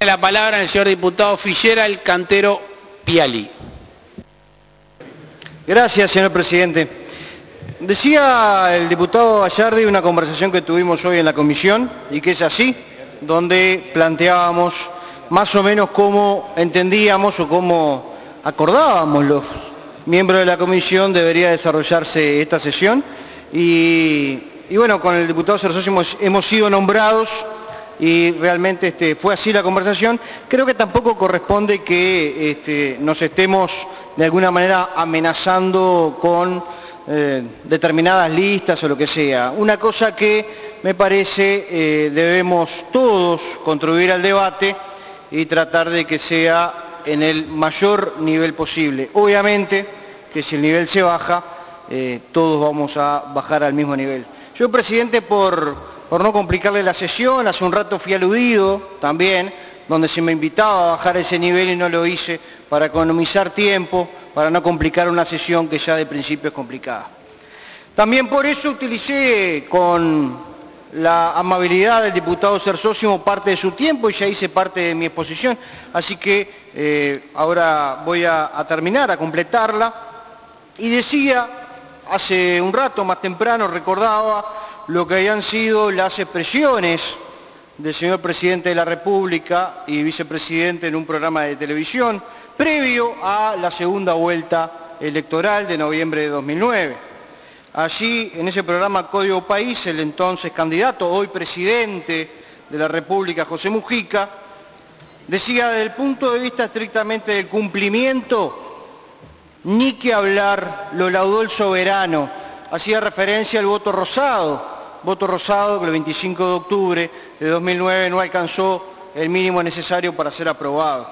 La palabra el señor diputado Fillera, el cantero Piali. Gracias, señor presidente. Decía el diputado Gallardi una conversación que tuvimos hoy en la comisión, y que es así, donde planteábamos más o menos cómo entendíamos o cómo acordábamos los miembros de la comisión debería desarrollarse esta sesión. Y, bueno, con el diputado Cersoso hemos, hemos sido nombrados y realmente este, fue así la conversación. Creo que tampoco corresponde que este, nos estemos de alguna manera amenazando con eh, determinadas listas o lo que sea. Una cosa que me parece eh, debemos todos contribuir al debate y tratar de que sea en el mayor nivel posible. Obviamente que si el nivel se baja, eh, todos vamos a bajar al mismo nivel. Yo, presidente, por, por no complicarle la sesión, hace un rato fui aludido también, donde se me invitaba a bajar ese nivel y no lo hice para economizar tiempo, para no complicar una sesión que ya de principio es complicada. También por eso utilicé con la amabilidad del diputado Cersósimo parte de su tiempo y ya hice parte de mi exposición, así que eh, ahora voy a terminar, a completarla. Y decía, hace un rato más temprano recordaba lo que habían sido las expresiones del señor presidente de la República y vicepresidente en un programa de televisión previo a la segunda vuelta electoral de noviembre de 2009. Allí, en ese programa Código País, el entonces candidato, hoy presidente de la República, José Mujica, decía desde el punto de vista estrictamente del cumplimiento, ni que hablar, lo laudó el soberano, hacía referencia al voto rosado, voto rosado que el 25 de octubre de 2009 no alcanzó el mínimo necesario para ser aprobado.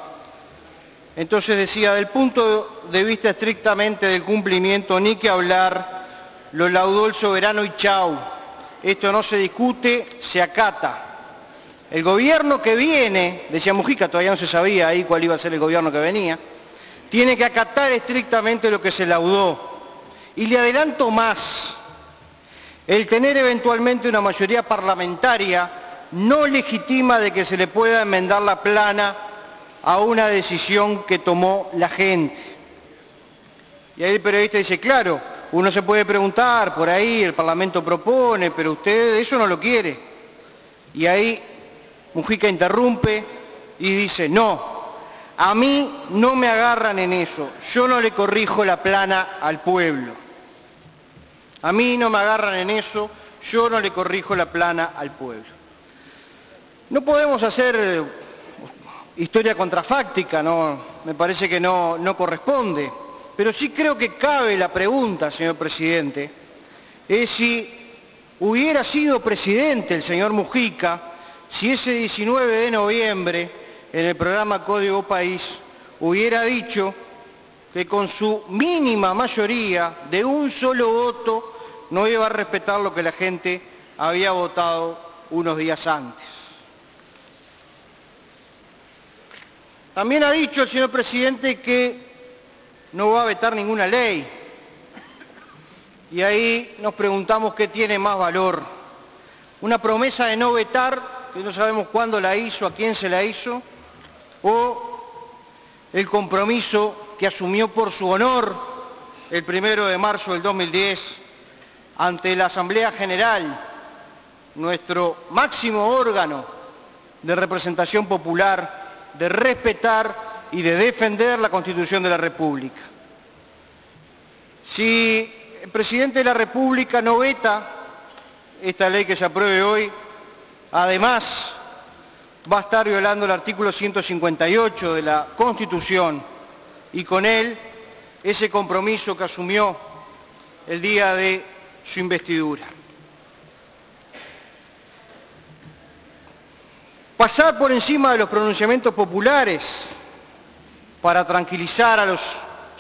Entonces decía, del punto de vista estrictamente del cumplimiento, ni que hablar, lo laudó el soberano y chau. Esto no se discute, se acata. El gobierno que viene, decía Mujica, todavía no se sabía ahí cuál iba a ser el gobierno que venía, tiene que acatar estrictamente lo que se laudó. Y le adelanto más, el tener eventualmente una mayoría parlamentaria no legitima de que se le pueda enmendar la plana a una decisión que tomó la gente. Y ahí el periodista dice, claro, uno se puede preguntar, por ahí el Parlamento propone, pero usted eso no lo quiere. Y ahí Mujica interrumpe y dice, no, a mí no me agarran en eso, yo no le corrijo la plana al pueblo. A mí no me agarran en eso, yo no le corrijo la plana al pueblo. No podemos hacer historia contrafáctica, no, me parece que no, no corresponde, pero sí creo que cabe la pregunta, señor presidente, es si hubiera sido presidente el señor Mujica, si ese 19 de noviembre, en el programa Código País, hubiera dicho que con su mínima mayoría de un solo voto no iba a respetar lo que la gente había votado unos días antes. También ha dicho el señor presidente que no va a vetar ninguna ley. Y ahí nos preguntamos qué tiene más valor. Una promesa de no vetar, que no sabemos cuándo la hizo, a quién se la hizo, o el compromiso que asumió por su honor el primero de marzo del 2010 ante la Asamblea General, nuestro máximo órgano de representación popular, de respetar y de defender la Constitución de la República. Si el presidente de la República no veta esta ley que se apruebe hoy, además va a estar violando el artículo 158 de la Constitución y con él ese compromiso que asumió el día de su investidura. pasar por encima de los pronunciamientos populares para tranquilizar a los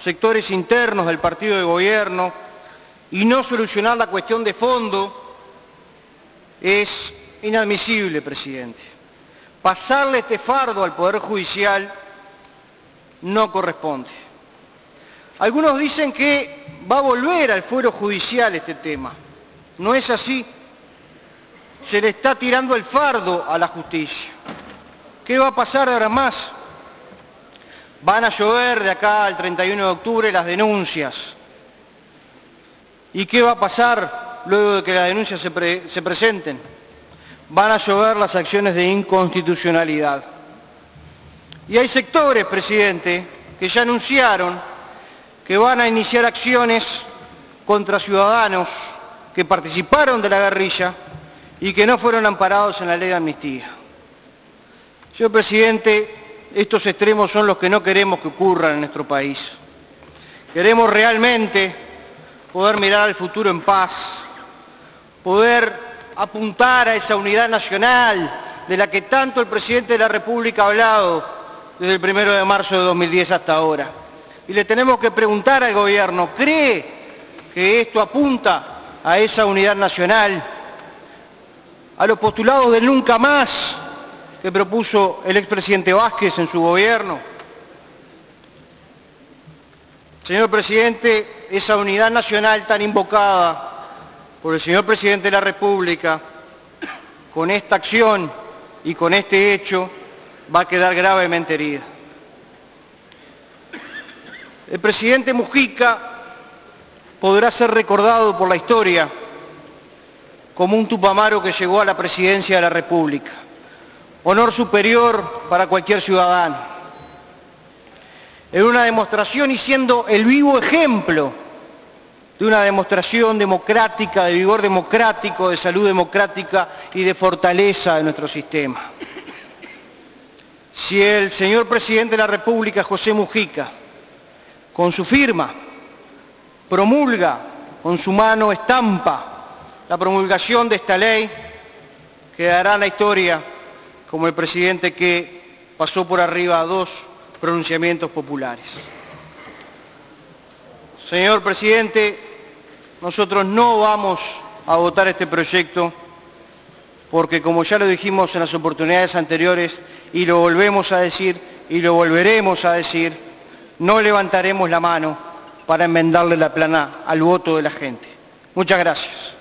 sectores internos del partido de gobierno y no solucionar la cuestión de fondo es inadmisible, presidente. Pasarle este fardo al Poder Judicial no corresponde. Algunos dicen que va a volver al fuero judicial este tema. No es así. Se le está tirando el fardo a la justicia. ¿Qué va a pasar ahora más? Van a llover de acá al 31 de octubre las denuncias. ¿Y qué va a pasar luego de que las denuncias se, se presenten? Van a llover las acciones de inconstitucionalidad. Y hay sectores, presidente, que ya anunciaron que van a iniciar acciones contra ciudadanos que participaron de la guerrilla y que no fueron amparados en la ley de amnistía. Señor presidente, estos extremos son los que no queremos que ocurran en nuestro país. Queremos realmente poder mirar al futuro en paz, poder apuntar a esa unidad nacional de la que tanto el presidente de la República ha hablado desde el primero de marzo de 2010 hasta ahora. Y le tenemos que preguntar al gobierno, ¿cree que esto apunta a esa unidad nacional? A los postulados del nunca más que propuso el expresidente Vázquez en su gobierno. Señor presidente, esa unidad nacional tan invocada por el señor presidente de la República, con esta acción y con este hecho, va a quedar gravemente herida. El presidente Mujica podrá ser recordado por la historia como un tupamaro que llegó a la presidencia de la República. Honor superior para cualquier ciudadano. En una demostración y siendo el vivo ejemplo de una demostración democrática, de vigor democrático, de salud democrática y de fortaleza de nuestro sistema. Si el señor presidente de la República, José Mujica, con su firma, promulga, con su mano estampa la promulgación de esta ley, quedará en la historia como el presidente que pasó por arriba a dos pronunciamientos populares. Señor presidente, nosotros no vamos a votar este proyecto porque, como ya lo dijimos en las oportunidades anteriores, y lo volvemos a decir y lo volveremos a decir, no levantaremos la mano para enmendarle la plana al voto de la gente. Muchas gracias.